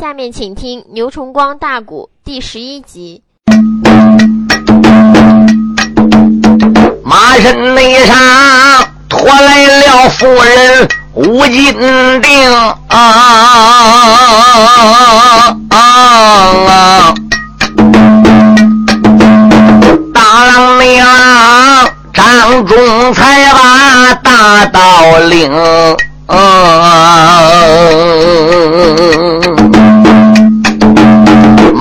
下面请听牛崇光大鼓第十一集。马身内上拖来了夫人吴金定啊啊啊！大郎娘张仲才把大道领。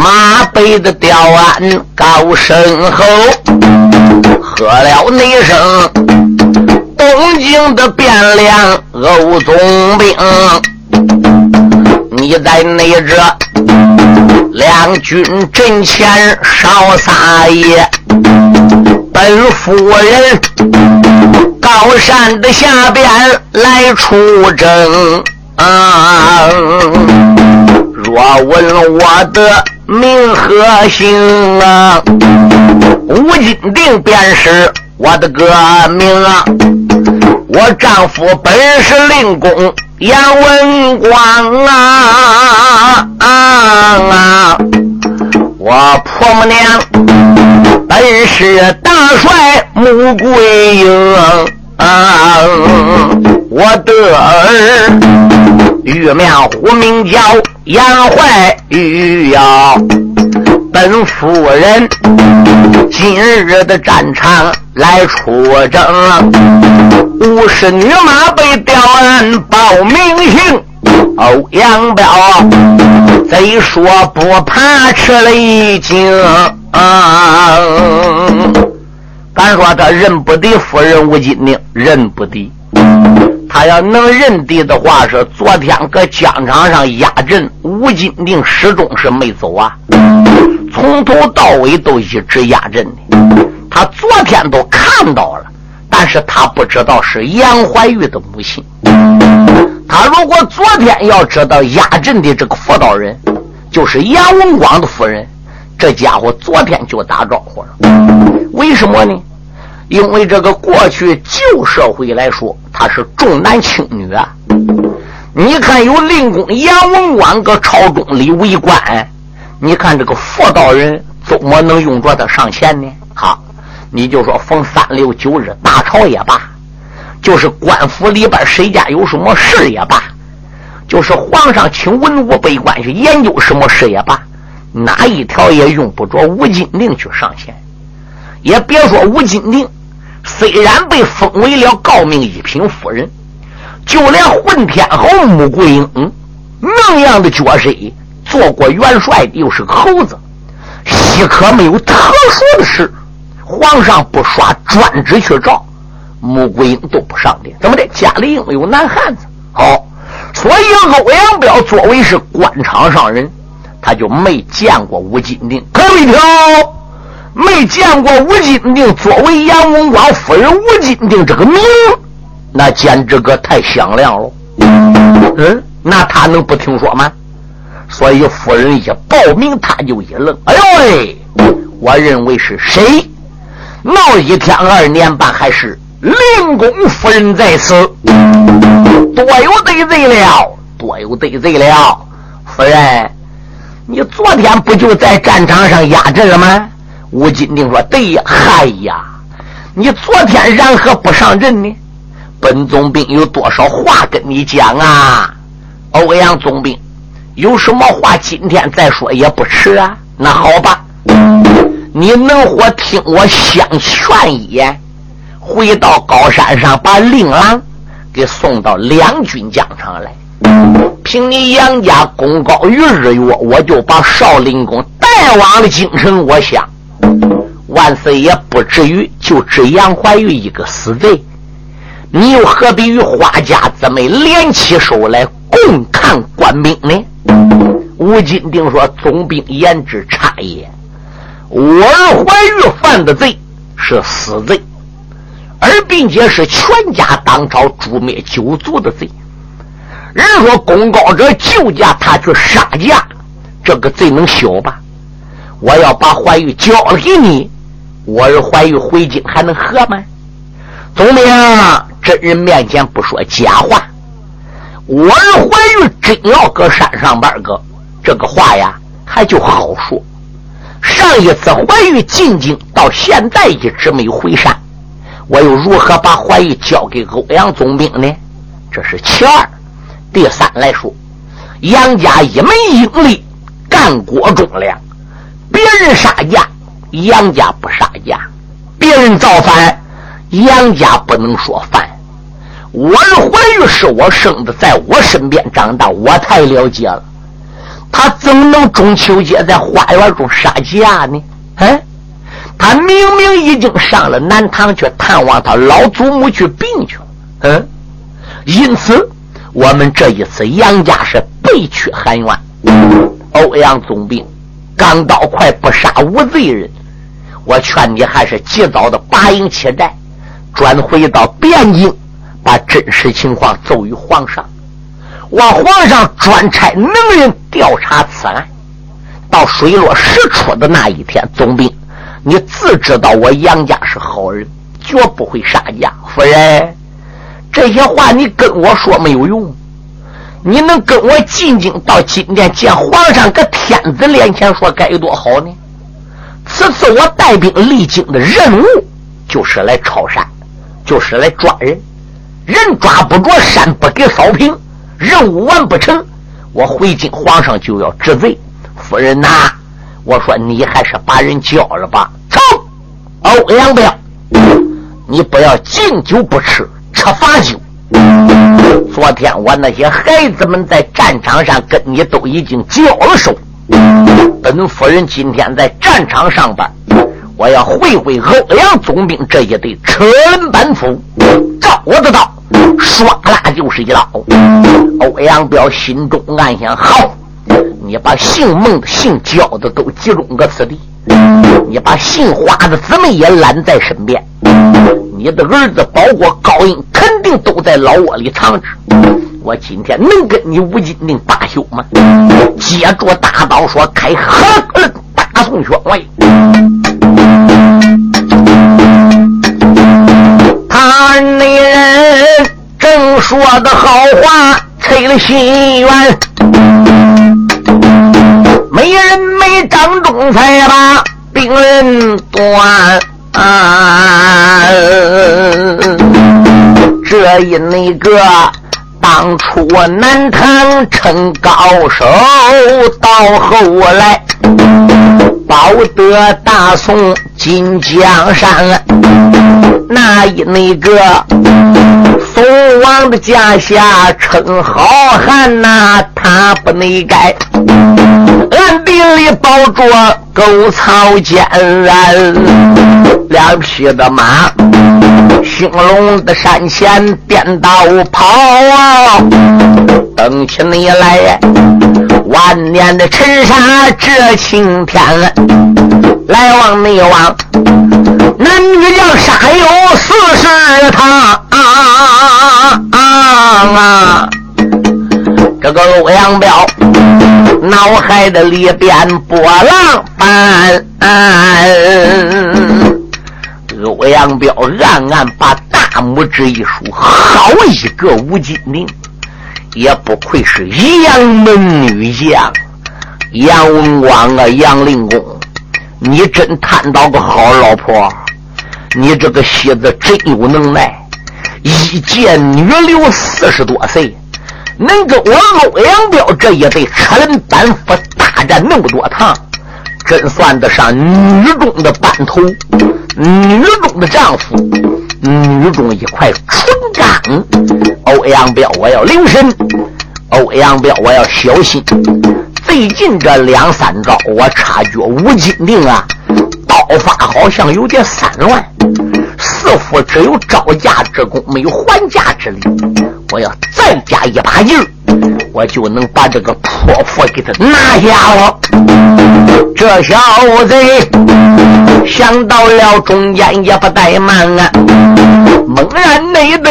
马背的吊鞍高声吼，喝了那声，东京的汴梁欧总兵，你在那这两军阵前少撒野，本夫人。高山的下边来出征，若问我的名和姓啊，吴金定便是我的个名啊。我丈夫本是令公杨文广啊啊！我婆母娘本是大帅穆桂英。啊！我的儿玉面虎名叫杨怀玉呀，本夫人今日的战场来出征，五十女马被调案报名姓，欧阳彪贼说不怕吃了一惊啊！咱说他认不得夫人吴金定，认不得。他要能认得的话，是昨天搁疆场上压阵，吴金定始终是没走啊，从头到尾都一直压阵的。他昨天都看到了，但是他不知道是杨怀玉的母亲。他如果昨天要知道压阵的这个辅导人就是杨文广的夫人，这家伙昨天就打招呼了。为什么呢？因为这个过去旧社会来说，他是重男轻女啊。你看有令公杨文广搁朝中里为官，你看这个妇道人怎么能用着他上前呢？好，你就说逢三六九日大朝也罢，就是官府里边谁家有什么事也罢，就是皇上请文武百官去研究什么事也罢，哪一条也用不着吴金令去上前，也别说吴金令。虽然被封为了诰命一品夫人，就连混天侯穆桂英那样的角色，做过元帅的又是猴子，稀可没有特殊的事，皇上不刷专职去召，穆桂英都不上的。怎么的？家里应有男汉子。好，所以欧阳彪作为是官场上人，他就没见过吴金定。可有一条。没见过吴金定作为杨文广夫人吴金定这个名，那简直个太响亮了。嗯，那他能不听说吗？所以夫人一报名，他就一愣。哎呦喂！我认为是谁？闹一天二年半，还是令公夫人在此？多有得罪了，多有得罪了！夫人，你昨天不就在战场上压阵了吗？吴金定说：“对呀，嗨呀，你昨天然何不上阵呢？本总兵有多少话跟你讲啊？欧阳总兵，有什么话今天再说也不迟啊。那好吧，你能否听我相劝一言，回到高山上把令郎给送到两军疆场来？凭你杨家功高于日月，我就把少林公带往了京城。我想。”万岁也不至于就只杨怀玉一个死贼，你又何必与花家姊妹联起手来共抗官兵呢？吴金定说：“总兵言之差也。我儿怀玉犯的罪是死罪，而并且是全家当朝诛灭九族的罪。人说功高者救驾，他去杀驾，这个罪能消吧？我要把怀玉交给你。”我儿怀玉回京还能和吗？总兵，真人面前不说假话。我儿怀玉真要搁山上边个，这个话呀，还就好说。上一次怀玉进京，到现在一直没有回山，我又如何把怀玉交给欧阳总兵呢？这是其二。第三来说，杨家一门英力，干国忠良，别人杀价，杨家不杀价；别人造反，杨家不能说反。我的怀玉是我生的，在我身边长大，我太了解了。他怎么能中秋节在花园中杀价呢？哎，他明明已经上了南唐去探望他老祖母去病去了。嗯，因此我们这一次杨家是背去含冤。欧阳总兵，钢刀快不杀无罪人。我劝你还是及早的拔营弃寨，转回到汴京，把真实情况奏于皇上。望皇上专差能人调查此案，到水落石出的那一天。总兵，你自知道我杨家是好人，绝不会杀价。夫人，这些话你跟我说没有用。你能跟我进京到今天见皇上，搁天子面前说该有多好呢？此次我带兵离京的任务，就是来抄山，就是来抓人，人抓不着，山不给扫平。任务完不成，我回京，皇上就要治罪。夫人呐，我说你还是把人交了吧。成，欧阳彪，你不要敬酒不吃吃罚酒。昨天我那些孩子们在战场上跟你都已经交了手，本夫人今天在战场上班，我要会会欧阳总兵这一对车轮板斧，照我的刀。唰啦就是一刀，欧阳彪心中暗想：好，你把姓孟的、姓焦的都集中个此地，你把姓花的姊妹也揽在身边，你的儿子包括高英肯定都在老窝里藏着。我今天能跟你吴金令罢休吗？接着大刀说：“开何人大宋宣威？”他那人。正说的好话，催了心愿。没人没张中才把病人断。这一那个当初我南唐称高手，到后来保得大宋金江山。那一那个。宋王的家下称好汉呐，他不内改。暗地里保着狗草间，两匹的马，兴隆的山前颠倒跑啊！等起你来，万年的尘沙遮青天，来往内往，男女将杀有四十趟。啊啊啊！这个欧阳彪脑海的里边波浪翻，欧阳彪暗暗把大拇指一竖，好一个吴金玲，也不愧是杨门女将杨文广啊，杨令公，你真贪到个好老婆，你这个戏子真有能耐。一见女流四十多岁，能跟我欧阳彪这一对车轮板斧大战那么多趟，真算得上女中的班头，女中的丈夫，女中一块纯钢。欧阳彪，我要留神；欧阳彪，我要小心。最近这两三招，我察觉吴金令啊，刀法好像有点散乱。似乎只有招架之功，没有还价之力。我要再加一把劲儿，我就能把这个泼妇给他拿下了。这小子想到了中间也不怠慢啊，猛然内得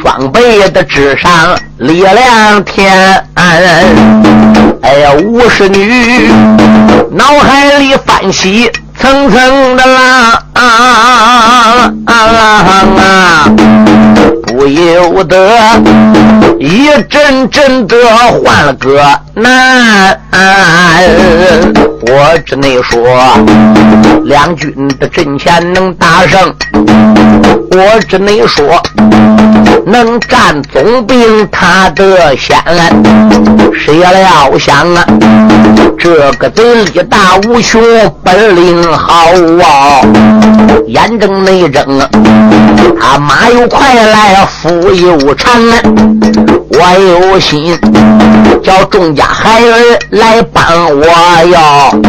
双倍的智商，力量天。哎呀，五十女脑海里翻起。层层的浪啊啊啊！不由得一阵阵的换了个难。我只能说，两军的阵前能打胜，我只能说，能战总兵他的先。谁料想啊，这个贼力大无穷，本领好啊，眼睁内睁啊，他马又快来，斧又长，我有心叫众家孩儿来帮我哟。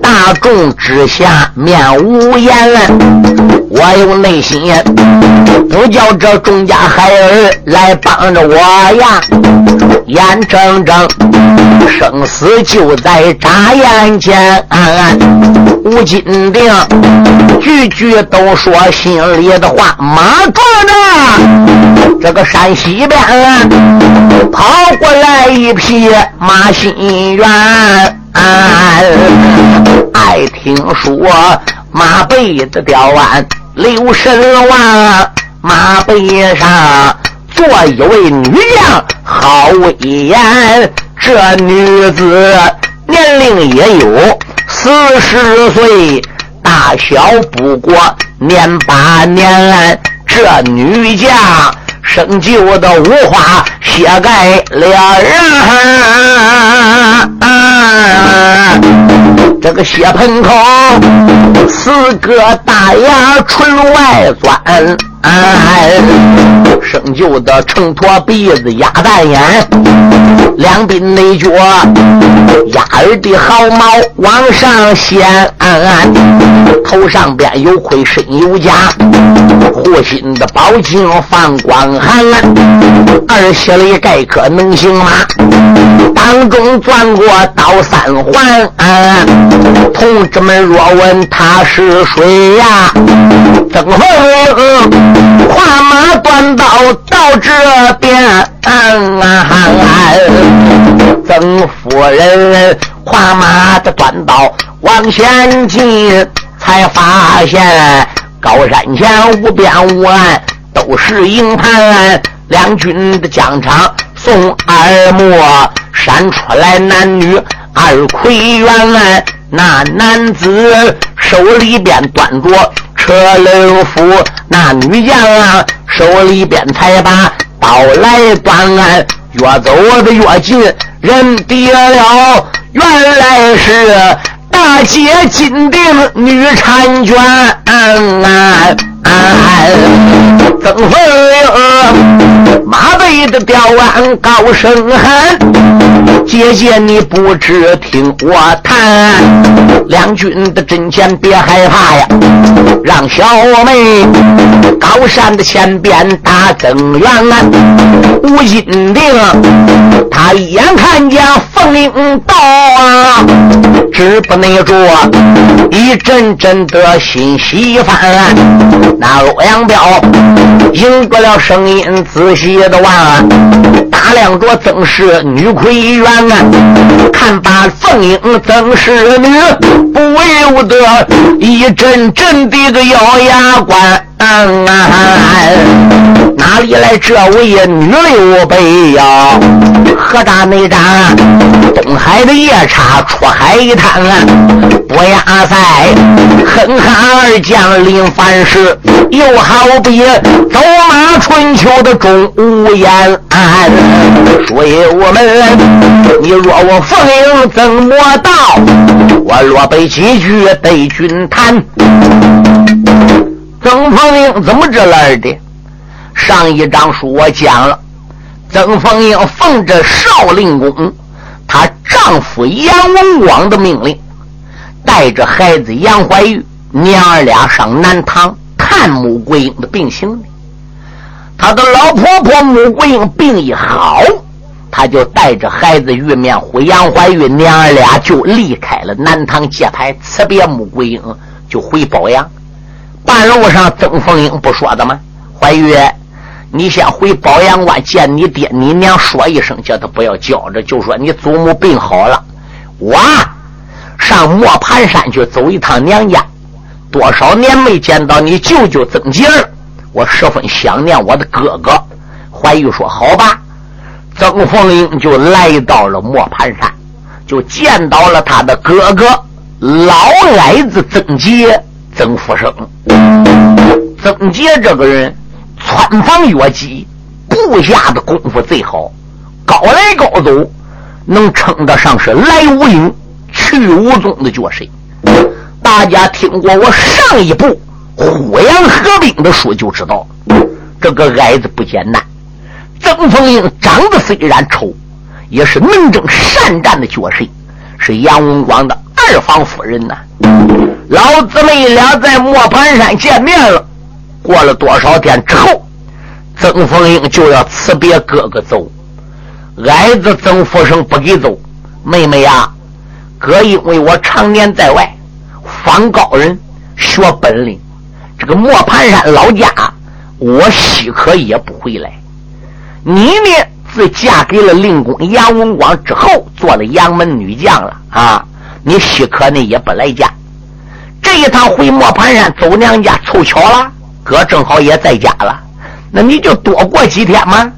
大众之下面无言，我有内心，不叫这众家孩儿来帮着我呀，眼睁睁生死就在眨眼间。吴金定句句都说心里的话，马壮呢这个山西边跑过来一匹马心猿。爱听说马背的吊鞍留神望，马背上坐一位女将好威严。这女子年龄也有四十岁，大小不过年八年。这女将生就的五花血盖脸啊！这个血盆口，四个大牙唇外钻。生就的秤砣鼻子鸭蛋眼，两鬓内角鸭儿的毫毛往上掀，头上边有盔身有甲，护心的宝镜放光寒，二膝里盖颗能行马，当中钻过刀三环。同志们若问他是谁呀？曾凤。跨马端刀到这边，曾夫人跨马的端刀往前进，才发现高山前无边无岸都是营盘，两军的疆场送二莫闪出来男女二魁元，那男子手里边端着。车轮夫，那女将啊，手里边才把刀来断，越走的越近，人跌了，原来是大姐金定女婵娟。曾凤英马背的吊鞍高声喊：“姐姐你不知听我谈，两军的阵前别害怕呀，让小妹高山的前边打增援啊。”吴金定他一眼看见凤英到啊，止不耐住一阵阵的心喜翻。那欧阳彪迎过了声音，仔细的望，打量着曾氏女魁元啊，看把凤英曾氏女，不由得一阵阵的个咬牙关。哪里来这位女刘备呀？何大内战？东海的夜叉出海一趟啊亚塞哼哈二将临凡事，又好比走马春秋的钟无艳。所以我们，你若我凤英怎么到，我若背几句对君谈。曾凤英怎么这来的？上一章书我讲了，曾凤英奉着少令公她丈夫杨文广的命令，带着孩子杨怀玉娘儿俩上南唐看穆桂英的病情的。他的老婆婆穆桂英病一好，他就带着孩子玉面虎杨怀玉娘儿俩就离开了南唐界牌，辞别穆桂英，就回保阳。半路上，曾凤英不说的吗？怀玉，你先回保阳关见你爹你娘，说一声，叫他不要叫着，就说你祖母病好了。我上磨盘山去走一趟娘家，多少年没见到你舅舅曾杰了，我十分想念我的哥哥。怀玉说：“好吧。”曾凤英就来到了磨盘山，就见到了他的哥哥老矮子曾杰、曾福生。曾杰这个人穿房越脊，部下的功夫最好，高来高走，能称得上是来无影去无踪的角色。大家听过我上一部呼阳合兵的书，就知道这个矮子不简单。曾凤英长得虽然丑，也是能征善战的角色，是杨文广的二房夫人呐。老姊妹俩在磨盘山见面了。过了多少天之后，曾凤英就要辞别哥哥走。矮子曾福生不给走，妹妹呀，哥因为我常年在外访高人学本领，这个磨盘山老家我许可也不回来。你呢？自嫁给了令公杨文广之后，做了杨门女将了啊！你许可呢也不来家。这一趟回磨盘山走娘家，凑巧了，哥正好也在家了。那你就多过几天嘛。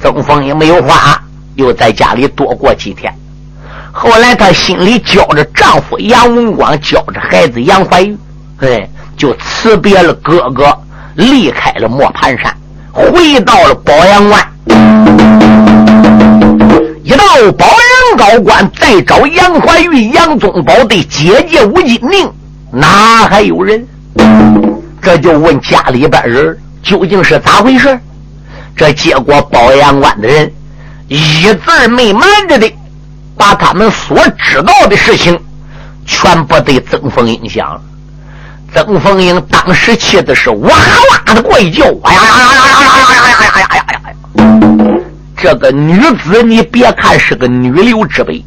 曾凤也没有话，又在家里多过几天。后来她心里教着丈夫杨文广，教着孩子杨怀玉，哎，就辞别了哥哥，离开了磨盘山。回到了保阳关，一到保阳高官，再找杨怀玉、杨宗保的姐姐吴金宁，哪还有人？这就问家里边人究竟是咋回事？这结果保阳关的人一字没瞒着的，把他们所知道的事情全部对曾凤英讲。曾凤英当时气的是哇哇的怪叫，哎呀呀呀呀呀呀呀呀呀呀呀呀！这个女子，你别看是个女流之辈，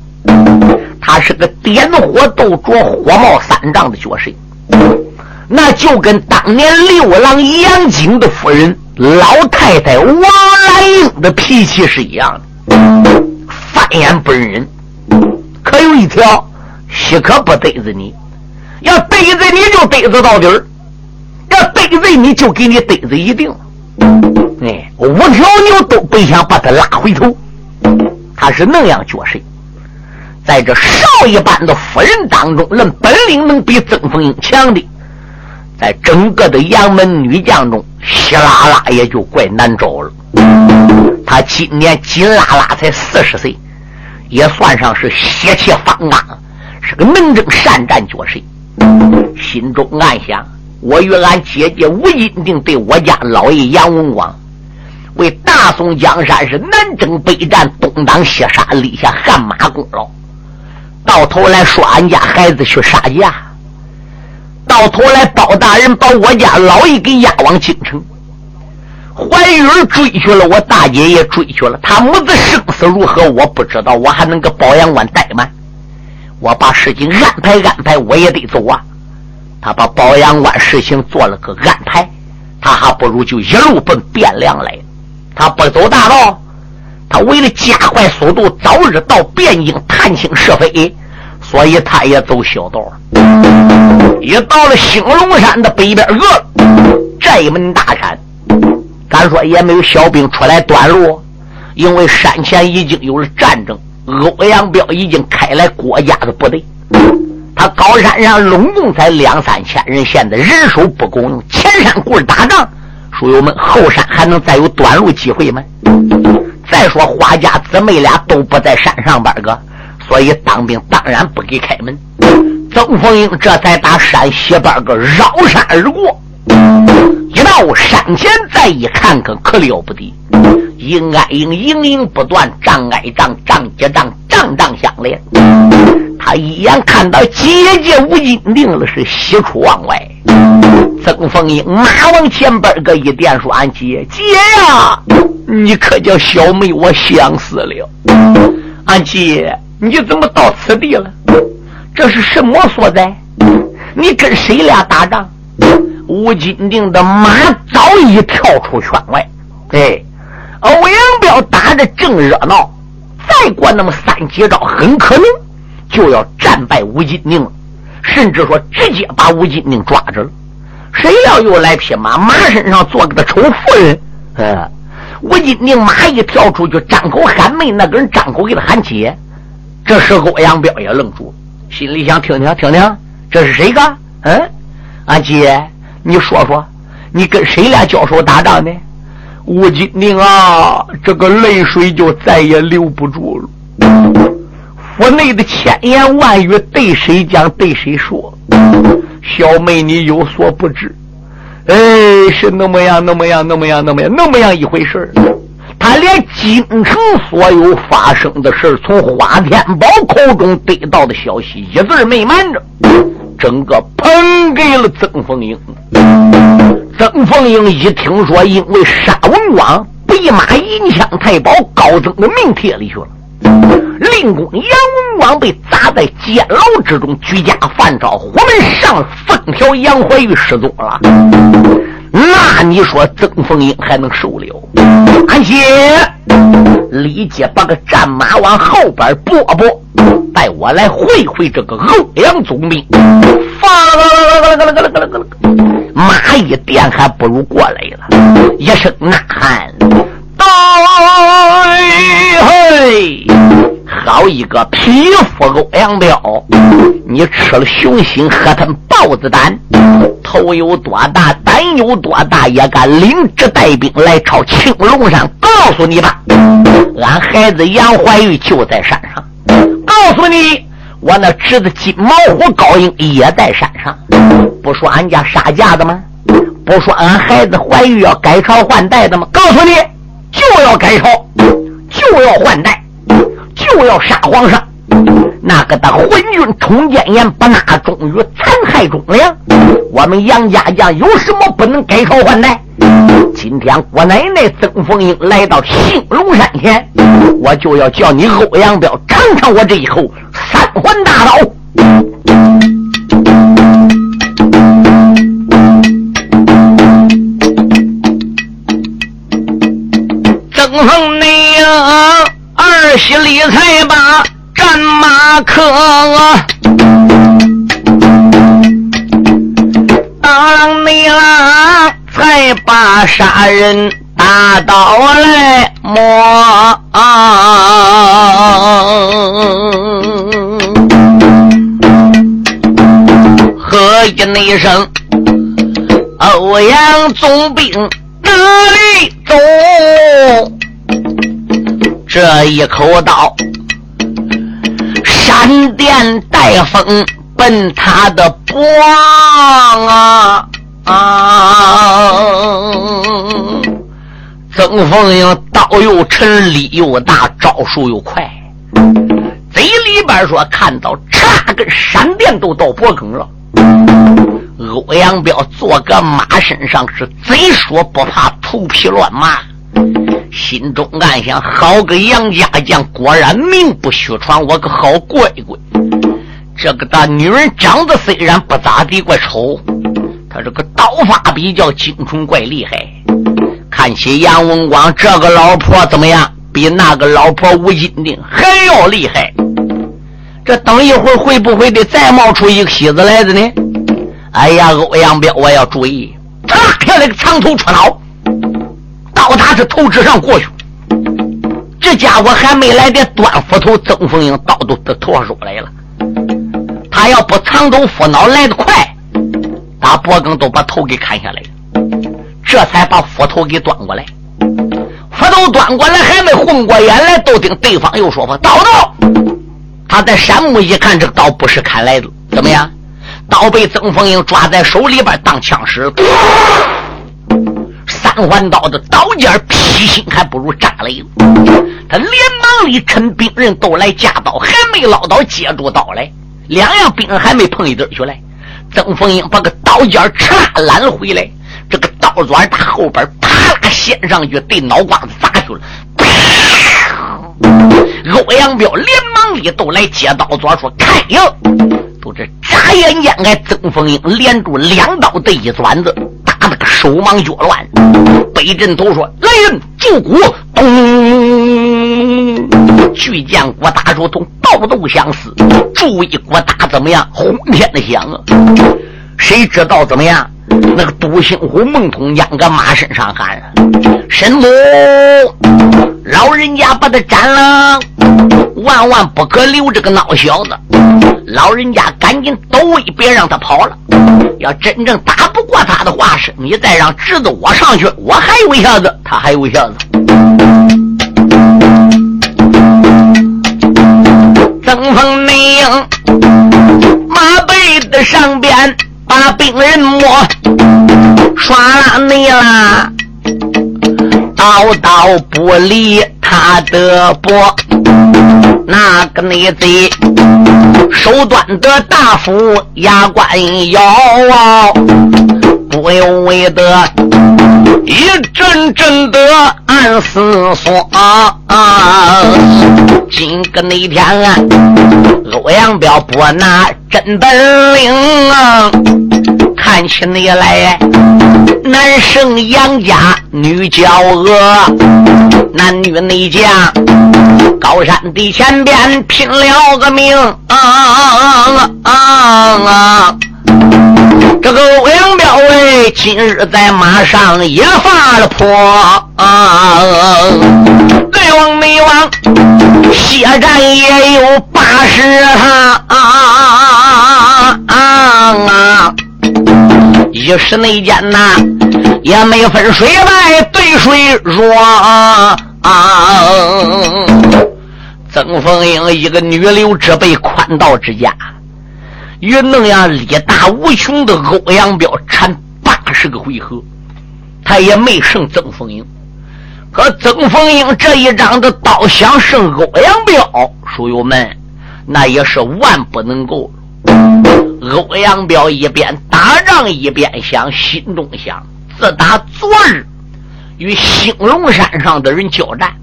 她是个点火斗着火冒三丈的角色，那就跟当年六郎杨景的夫人老太太王兰英的脾气是一样的，翻眼不认人。可有一条，许可不得罪你。要逮着你就逮着到底儿，要逮着你就给你逮着一定。哎，五条牛都不想把他拉回头，他是那样角色。在这少一般的夫人当中，论本领能比曾凤英强的，在整个的杨门女将中，稀拉拉也就怪难找了。他今年紧拉拉才四十岁，也算上是血气方刚，是个能征善战角色。心中暗想：我与俺姐姐吴金定对我家老爷杨文广，为大宋江山是南征北战、东挡西杀，立下汗马功劳。到头来说俺家孩子去杀价，到头来包大人把我家老爷给押往京城。怀玉儿追去了，我大姐也追去了。他母子生死如何，我不知道。我还能搁保阳关怠慢？我把事情安排安排，我也得走啊。他把保阳关事情做了个安排，他还不如就一路奔汴梁来。他不走大道，他为了加快速度，早日到汴京探清是非，所以他也走小道。也到了兴隆山的北边个寨门大山，敢说也没有小兵出来断路，因为山前已经有了战争。欧阳彪已经开来郭家的部队，他高山上拢共才两三千人，现在人手不够用。前山棍打仗，书友们后山还能再有短路机会吗？再说花家姊妹俩都不在山上边个，所以当兵当然不给开门。曾凤英这才打山西边个绕山而过，一到山前再一看，可可了不得。应该应营营不断，仗挨仗，仗接仗，仗仗相连。他一眼看到姐姐吴金定了，是喜出望外。曾凤英马往前边个一点，说：“俺姐姐呀，你可叫小妹我想死了。俺姐，你怎么到此地了？这是什么所在？你跟谁俩打仗？”吴金定的马早已跳出圈外，哎。欧阳彪打的正热闹，再过那么三几招，很可能就要战败吴金宁，甚至说直接把吴金定抓着了。谁要又来匹马，马身上坐个的丑妇人，嗯，吴金定马一跳出去，张口喊妹，那个人张口给他喊姐。这时欧阳彪也愣住了，心里想：听听听听，这是谁个？嗯，阿姐，你说说，你跟谁俩交手打仗呢？吴金定啊，这个泪水就再也留不住了。府内的千言万语对谁讲，对谁说？小妹，你有所不知，哎，是那么样，那么样，那么样，那么样，那么样一回事他连京城所有发生的事从花天宝口中得到的消息，一字没瞒着，整个喷给了曾凤英。曾凤英一听说，因为杀文广，被马银枪太保高增的命帖里去了。令公杨文广被砸在监牢之中，居家犯诏，虎门上封条杨怀玉失踪了。那你说曾凤英还能受了？安心，立即把个战马往后边拨拨，带我来会会这个欧阳总兵。马一电还不如过来了，一声呐喊。嘿，好一个匹夫欧阳彪！你吃了熊心，喝他豹子胆，头有多大，胆有多大，也敢领着带兵来朝青龙山？告诉你吧，俺孩子杨怀玉就在山上。告诉你，我那侄子金毛虎高英也在山上。不说俺家杀价的吗？不说俺孩子怀玉要改朝换代的吗？告诉你。就要改朝，就要换代，就要杀皇上。那个的昏君冲奸言，不纳忠于残害忠良。我们杨家将有什么不能改朝换代？今天我奶奶曾凤英来到兴隆山前，我就要叫你欧阳彪尝尝我这一口三环大刀。曾凤，二十里才把战马克，当你郎才把杀人大刀来摸。喝一声，欧阳总兵哪里走？这一口刀，闪电带风奔他的脖啊！啊！曾凤英刀又沉，力又大，招数又快，嘴里边说看到嚓，跟闪电都到脖梗了。欧阳彪坐个马身上是贼说不怕，头皮乱麻。心中暗想：好个杨家将，果然名不虚传。我个好乖乖，这个大女人长得虽然不咋地，怪丑，她这个刀法比较精纯，怪厉害。看起杨文广这个老婆怎么样？比那个老婆吴金定还要厉害。这等一会儿会不会得再冒出一个喜子来的呢？哎呀，欧阳彪，我要注意，啪下来个长头出脑。刀打是头之上过去，这家伙还没来得端斧头，曾凤英刀都都头上出来了。他要不藏头斧脑来得快，打脖梗都把头给砍下来了。这才把斧头给端过来，斧头端过来还没混过眼来，都听对方又说话：“刀刀！”他在山木一看，这刀不是砍来的，怎么样？刀被曾凤英抓在手里边当枪使。三环刀的刀尖劈心还不如炸雷，他连忙里趁兵人都来架刀，还没捞到接住刀来，两样兵人还没碰一堆去来，曾凤英把个刀尖嚓揽回来，这个刀钻打后边啪啦掀上去，对脑瓜子砸去了。欧阳彪连忙里都来接刀钻，说开呀！都这眨眼间，哎，曾凤英连住两刀的一转子。那个手忙脚乱，北镇头说：“来人，救鼓！”咚！巨剑鼓打出同暴斗相似，注意鼓打怎么样？轰天的响啊！谁知道怎么样？那个独行虎孟通江搁马身上喊：“神母，老人家把他斩了，万万不可留这个孬小子。老人家赶紧抖威，别让他跑了。要真正打不过他的话，是你再让侄子我上去，我还有一下子，他还有一下子。”曾凤内应马背的上边。把病人摸，耍了你啦，刀刀不离他的脖，那个内贼手端的大斧牙关咬，不由为的一阵阵的暗思索。啊今个那天啊，欧阳彪不拿真本领啊，看起你来男生杨家女娇娥，男女内将高山的前边拼了个命啊啊啊！这个欧阳，今日在马上也发了泼啊！内王内王，血战也有八十他啊啊！一时内间呐，也没分谁败对谁弱啊！曾凤英一个女流之辈，宽道之家。与那样力大无穷的欧阳彪缠十个回合，他也没胜曾凤英。可曾凤英这一仗的刀想胜欧阳彪，书友们那也是万不能够。欧阳彪一边打仗一边想，心中想：自打昨日与兴隆山上的人交战，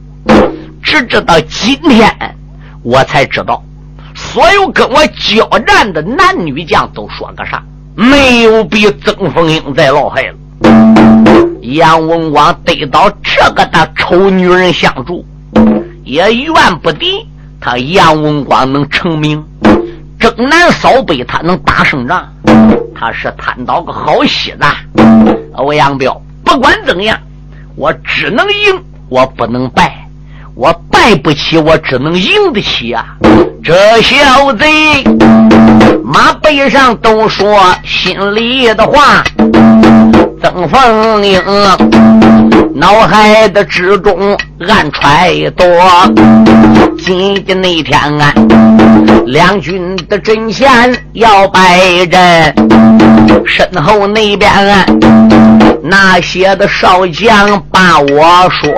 直至到今天，我才知道。所有跟我交战的男女将都说个啥？没有比曾凤英再老害了。杨文广得到这个的丑女人相助，也怨不得他杨文广能成名，征南扫北，他能打胜仗。他是贪到个好戏子。欧阳彪，不管怎样，我只能赢，我不能败。我败不起，我只能赢得起呀！这小贼马背上都说心里的话，曾凤英脑海的之中暗揣度。今天那天啊，两军的阵前要摆阵，身后那边啊，那些的少将把我说。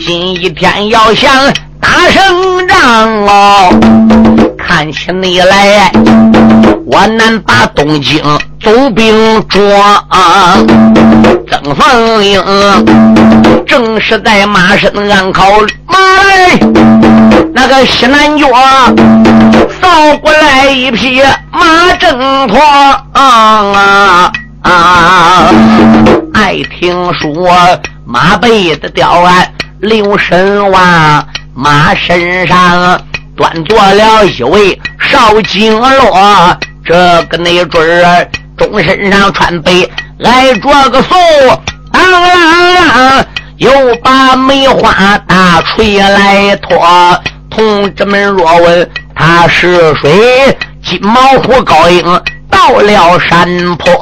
今一天要想打胜仗哦，看起你来我难把东京总兵捉。曾凤英正是在马身安靠马来，那个西南角扫过来一匹马挣脱啊啊！爱听说马背的吊鞍。刘神王马身上端坐了一位少金罗，这个那准儿中身上穿背挨着个素，当啷啷又把梅花大锤来托。同志们若问他是谁，金毛虎高英到了山坡，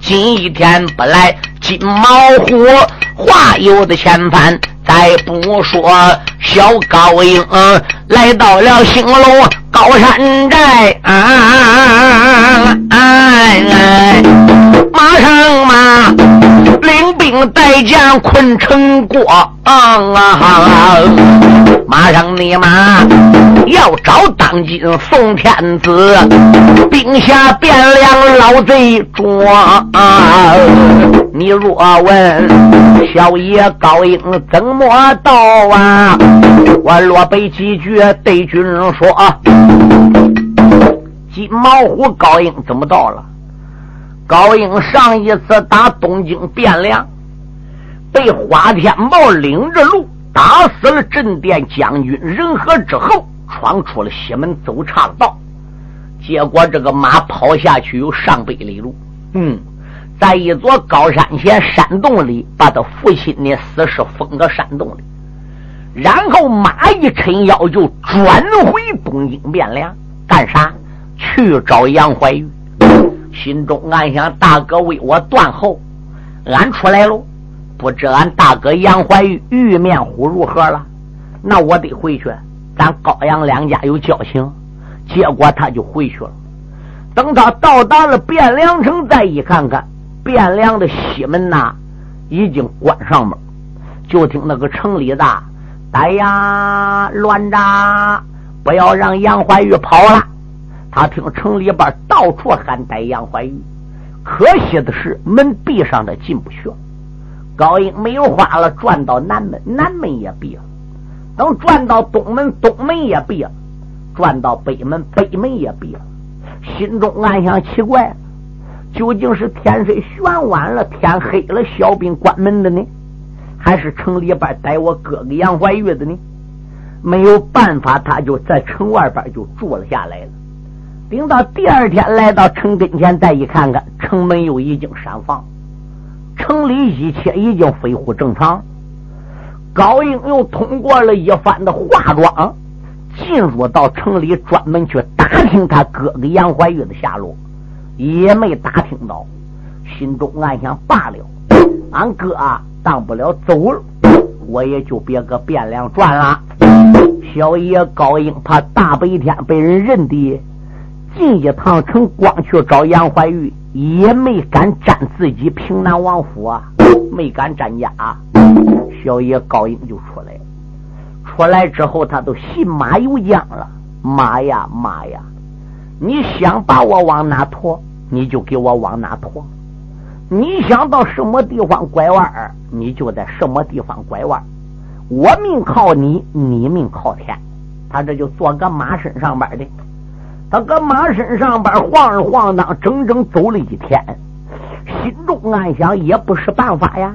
今一天不来金毛虎，话有的千番。再不说，小高英来到了兴隆高山寨，马上马领兵带将困城过，马上你马要找当今宋天子，兵下汴梁老贼捉。你若问小爷高英怎么到啊？我落背几句对军说：金毛虎高英怎么到了？高英上一次打东京汴梁，被花天豹领着路打死了镇殿将军仁和之后，闯出了西门走岔的道，结果这个马跑下去有上百里路，嗯。在一座高山前山洞里，把他父亲的死尸封到山洞里，然后马一抻腰就转回东京汴梁，干啥？去找杨怀玉。心中暗想：大哥为我断后，俺出来喽。不知俺大哥杨怀玉玉面虎如何了？那我得回去。咱高阳两家有交情，结果他就回去了。等他到达了汴梁城，再一看看，汴梁的西门呐，已经关上门。就听那个城里的“哎呀，乱着，不要让杨怀玉跑了。”他听城里边到处喊逮杨怀玉，可惜的是门闭上的，进不去。高英没有话了，转到南门，南门也闭了。等转到东门，东门也闭了；转到北门，北门也闭了。心中暗想：奇怪，究竟是天水悬晚了，天黑了，小兵关门的呢，还是城里边逮我哥哥杨怀玉的呢？没有办法，他就在城外边就住了下来了。等到第二天来到城跟前，再一看看，城门又已经闪放。城里一切已经恢复正常。高英又通过了一番的化妆，进入到城里，专门去打听他哥哥杨怀玉的下落，也没打听到。心中暗想：罢了，俺哥啊，当不了走了，我也就别搁汴梁转了。小爷高英怕大白天被人认的，进一趟城，光去找杨怀玉。也没敢沾自己平南王府啊，没敢沾家。小爷高英就出来了，出来之后他都信马由缰了。妈呀妈呀，你想把我往哪拖，你就给我往哪拖；你想到什么地方拐弯你就在什么地方拐弯。我命靠你，你命靠天。他这就坐个马身上边的。他搁马身上边晃着晃荡，整整走了一天，心中暗想也不是办法呀。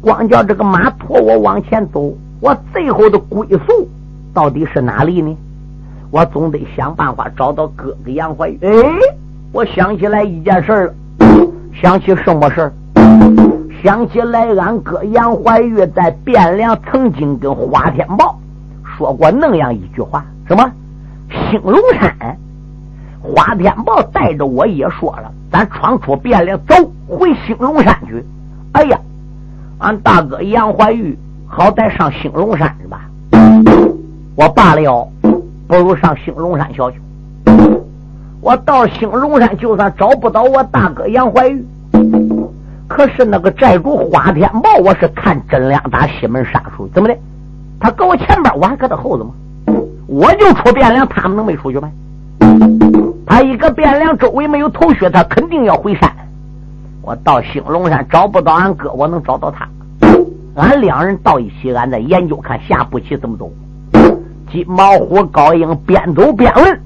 光叫这个马驮我往前走，我最后的归宿到底是哪里呢？我总得想办法找到哥哥杨怀玉。哎，我想起来一件事了，想起什么事想起来俺哥杨怀玉在汴梁曾经跟花天豹说过那样一句话：什么？兴隆山。花天豹带着我也说了，咱闯出汴梁，走回兴隆山去。哎呀，俺大哥杨怀玉好歹上兴隆山是吧？我罢了，不如上兴隆山小去。我到兴隆山，就算找不到我大哥杨怀玉，可是那个寨主花天豹，我是看真亮打西门杀出，怎么的？他搁我前边，我还搁他后头吗？我就出汴梁，他们能没出去吗？他一个汴梁周围没有头绪，他肯定要回山。我到兴隆山找不到俺哥，我能找到他。俺两人到一起，俺再研究看下步棋怎么走。金毛虎高英边走边问，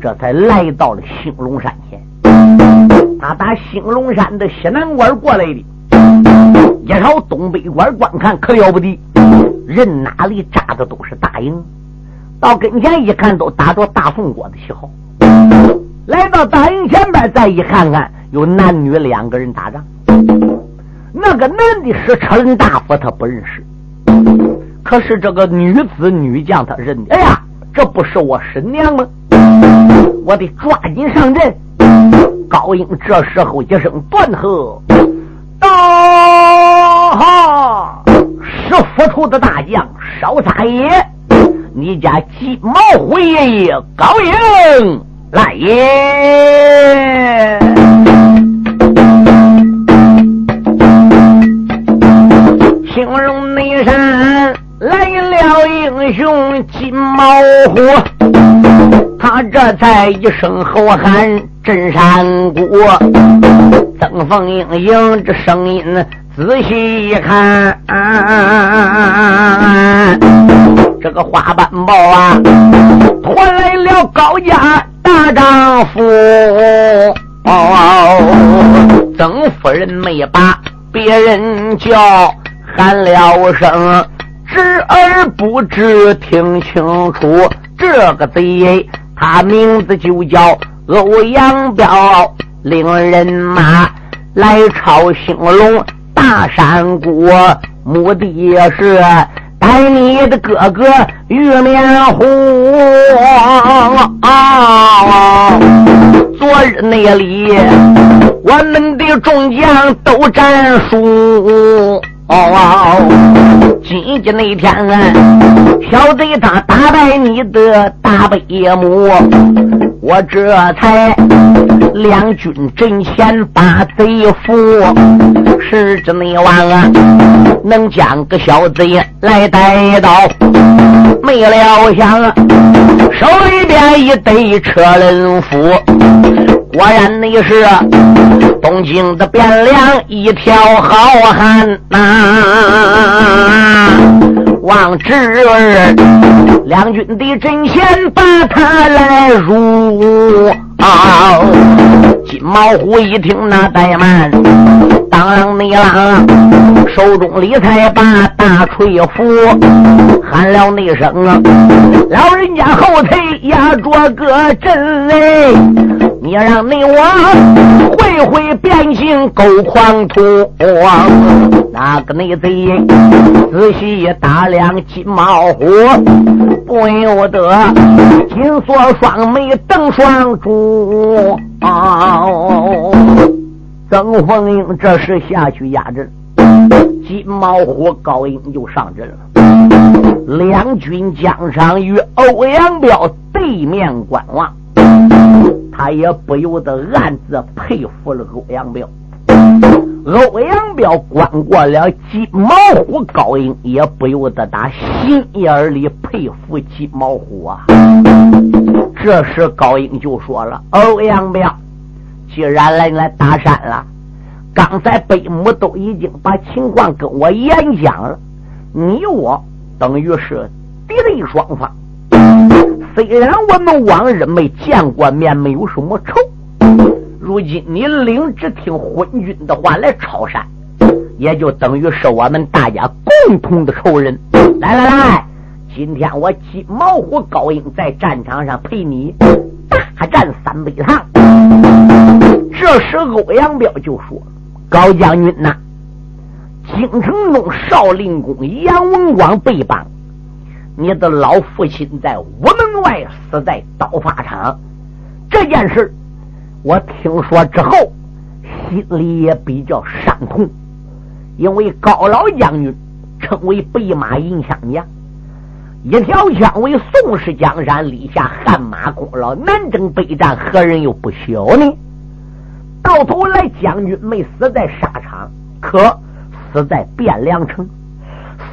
这才来到了兴隆山前。他打兴隆山的西南关过来的，一朝东北关观看，可了不得，人哪里扎的都是大营。到跟前一看，都打着大宋国的旗号。来到大营前边，再一看看，有男女两个人打仗。那个男的是车轮大夫，他不认识；可是这个女子女将，他认得。哎呀，这不是我婶娘吗？我得抓紧上阵。高英这时候一声断喝：“到！”哈，是府处的大将少撒爷，你家金毛虎爷爷高英。来也！兴隆内山来了英雄金毛虎，他这才一声吼喊震山谷。曾凤英迎这声音仔细一看，这个花斑豹啊，换来了高家。大丈夫，曾夫人没把别人叫，喊了声知而不知听清楚，这个贼他名字就叫欧阳彪，令人马来抄兴隆大山谷，目的是带你的哥哥玉面虎。昨日那里，我们的众将都战输。今天那天，小贼他打败你的大伯母，我这才两军阵前把贼俘。是这内王啊，能将个小贼来逮到，没料想啊，手里边一堆车轮斧。果然你是东京的汴梁一条好汉呐！王侄儿，两军的阵前把他来入。金毛虎一听那怠慢，当啷你郎手中里才把大锤斧，喊了那声啊，老人家后腿压着个阵嘞。你让你我会会变形狗狂徒，那个内贼仔细打量金毛虎，不由得紧锁双眉瞪双珠。曾凤英这时下去压阵，金毛虎高英就上阵了。两军将上与欧阳彪对面观望。他也不由得暗自佩服了欧阳彪。欧阳彪观过了金毛虎高英，也不由得打心眼里佩服金毛虎啊。这时高英就说了：“欧阳彪，既然来来打山了，刚才北母都已经把情况跟我演讲了，你我等于是敌对双方。”虽然我们往日没见过面，没有什么仇，如今你领旨听昏君的话来抄山，也就等于是我们大家共同的仇人。来来来，今天我金毛虎高英在战场上陪你大战三杯堂。这时欧阳彪就说：“高将军呐，京城中少林公杨文广被绑。”你的老父亲在午门外死在刀法场，这件事我听说之后，心里也比较伤痛。因为高老将军称为白马银枪将，一条枪为宋氏江山立下汗马功劳，南征北战，何人又不晓呢？到头来，将军没死在沙场，可死在汴梁城。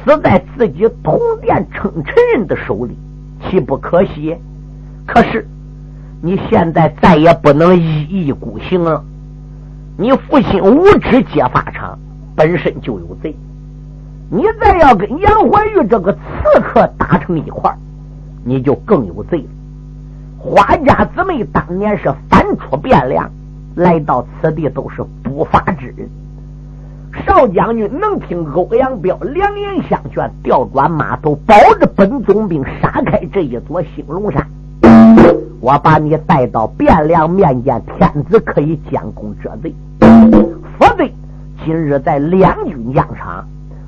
死在自己同殿称臣人的手里，岂不可惜？可是你现在再也不能一意孤行了。你父亲无知揭发场，本身就有罪。你再要跟杨怀玉这个刺客打成一块你就更有罪了。花家姊妹当年是反出汴梁，来到此地都是不法之人。少将军能听欧阳彪良言相劝，调转马头，保着本总兵杀开这一座兴隆山。我把你带到汴梁面见天子，可以将功折罪。否则，今日在两军疆场，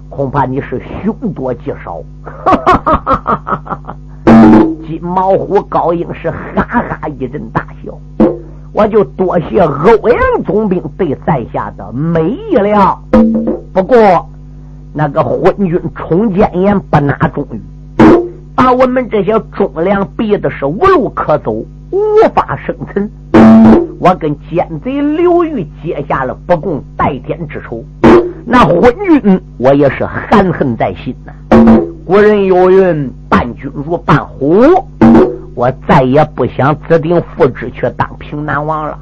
恐怕你是凶多吉少。哈哈哈哈哈哈金毛虎高英是哈哈一阵大笑。我就多谢欧阳总兵对在下的美意了。不过，那个昏君冲奸言不拿忠于，把我们这些忠良逼的是无路可走，无法生存。我跟奸贼刘裕结下了不共戴天之仇，那昏君我也是含恨在心呐。古人有云：“伴君如伴虎。”我再也不想指定复制去当平南王了，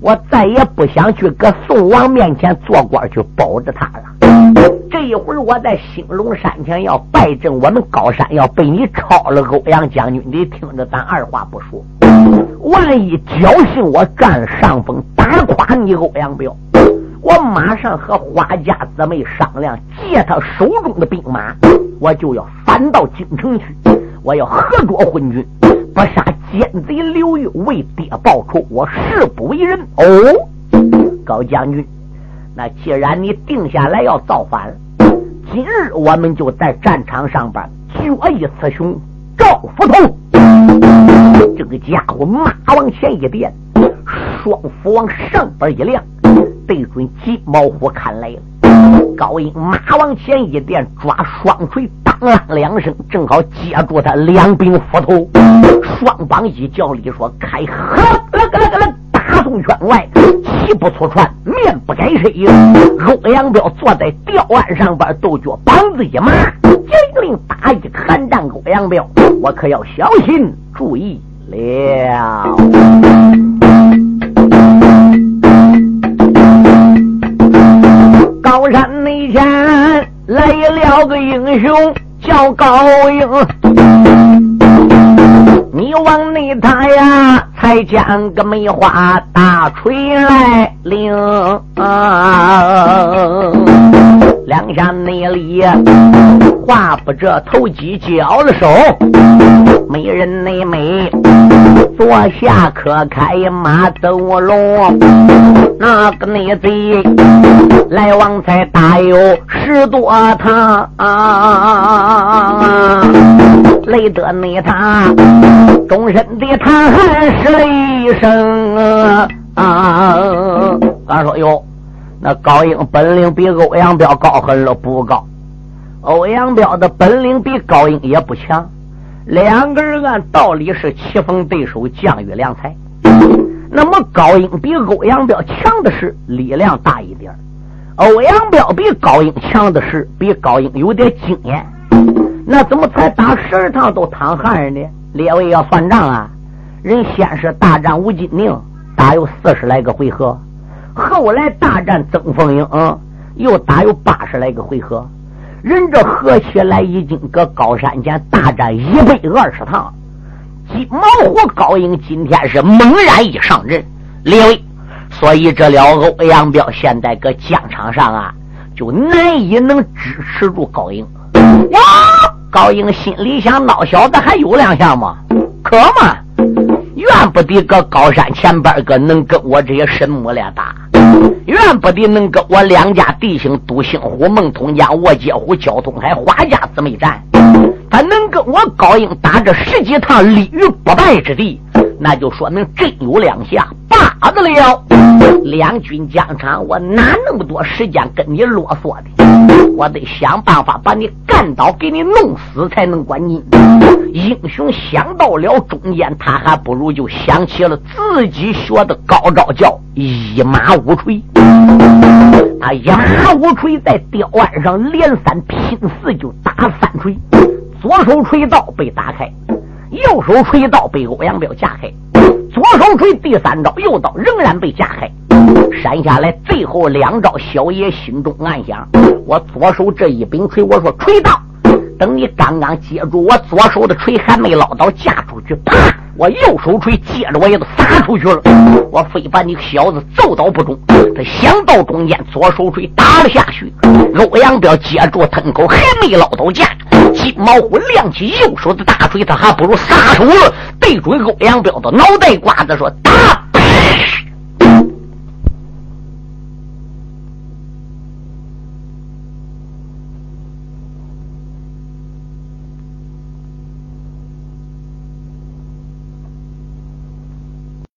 我再也不想去搁宋王面前做官去保着他了。这一会儿我在兴隆山前要败阵，我们高山要被你抄了。欧阳将军，你听着，咱二话不说，万一侥幸我占上风，打垮你欧阳彪，我马上和花家姊妹商量，借他手中的兵马，我就要反到京城去。我要合捉昏君，不杀奸贼刘裕，为爹报仇，我誓不为人。哦，高将军，那既然你定下来要造反，今日我们就在战场上边决一雌雄，赵福通。这个家伙马往前一点，双斧往上边一亮，对准金毛虎砍来了。高英马往前一点，抓双锤，当啷两声，正好接住他两柄斧头。双膀一叫力说：“开喝！”了个了个了，大宋圈外，气不出船，面不改色。欧阳彪坐在吊案上边，豆角膀子一麻，金令打一个寒战。欧阳彪，我可要小心注意了。高山内前来了个英雄，叫高英。你往内他呀，才将个梅花大锤来领。两下内里话不着，头鸡交了手，没人内美，坐下可开马走龙，那个内贼来往才大有十多趟，累得内他终身的叹喊是一声啊！俺说哟。那高英本领比欧阳彪高很了，不高。欧阳彪的本领比高英也不强，两个人按道理是棋逢对手，将遇良才。那么高英比欧阳彪强的是力量大一点，欧阳彪比高英强的是比高英有点经验。那怎么才打十二趟都淌汗呢？列位要算账啊！人先是大战吴金宁，打有四十来个回合。后来大战曾凤英，又打有八十来个回合，人这合起来已经搁高山前大战一百二十趟。金毛虎高英今天是猛然一上阵，列位，所以这了欧阳彪现在搁疆场上啊，就难以能支持住高英。哇，高英心里想：孬小子还有两下吗？可嘛？怨不得搁高山前边个能跟我这些神木俩打。怨不得能跟我两家弟兄独行虎、孟通江、卧街虎、交通海、花家姊妹战，他能跟我高英打这十几趟立于不败之地，那就说明真有两下，罢得了。两军疆场，我哪那么多时间跟你啰嗦的？我得想办法把你干倒，给你弄死才能管你。英雄想到了中间，他还不如就想起了自己学的高招，叫一马五锤。啊，一马五锤在吊腕上连三拼四就打三锤，左手锤道被打开，右手锤刀被欧阳彪架开。左手锤第三招，右刀仍然被架开，闪下来最后两招，小爷心中暗想：我左手这一柄锤，我说锤到，等你刚刚接住我左手的锤，还没捞到架出去，啪！我右手锤接着我也都撒出去了，我非把你小子揍倒不中。他想到中间，左手锤打了下去，欧阳彪接住藤口，还没捞到架。金毛虎亮起右手的大锤，他还不如撒手了，对准欧阳彪的脑袋瓜子说：“打！”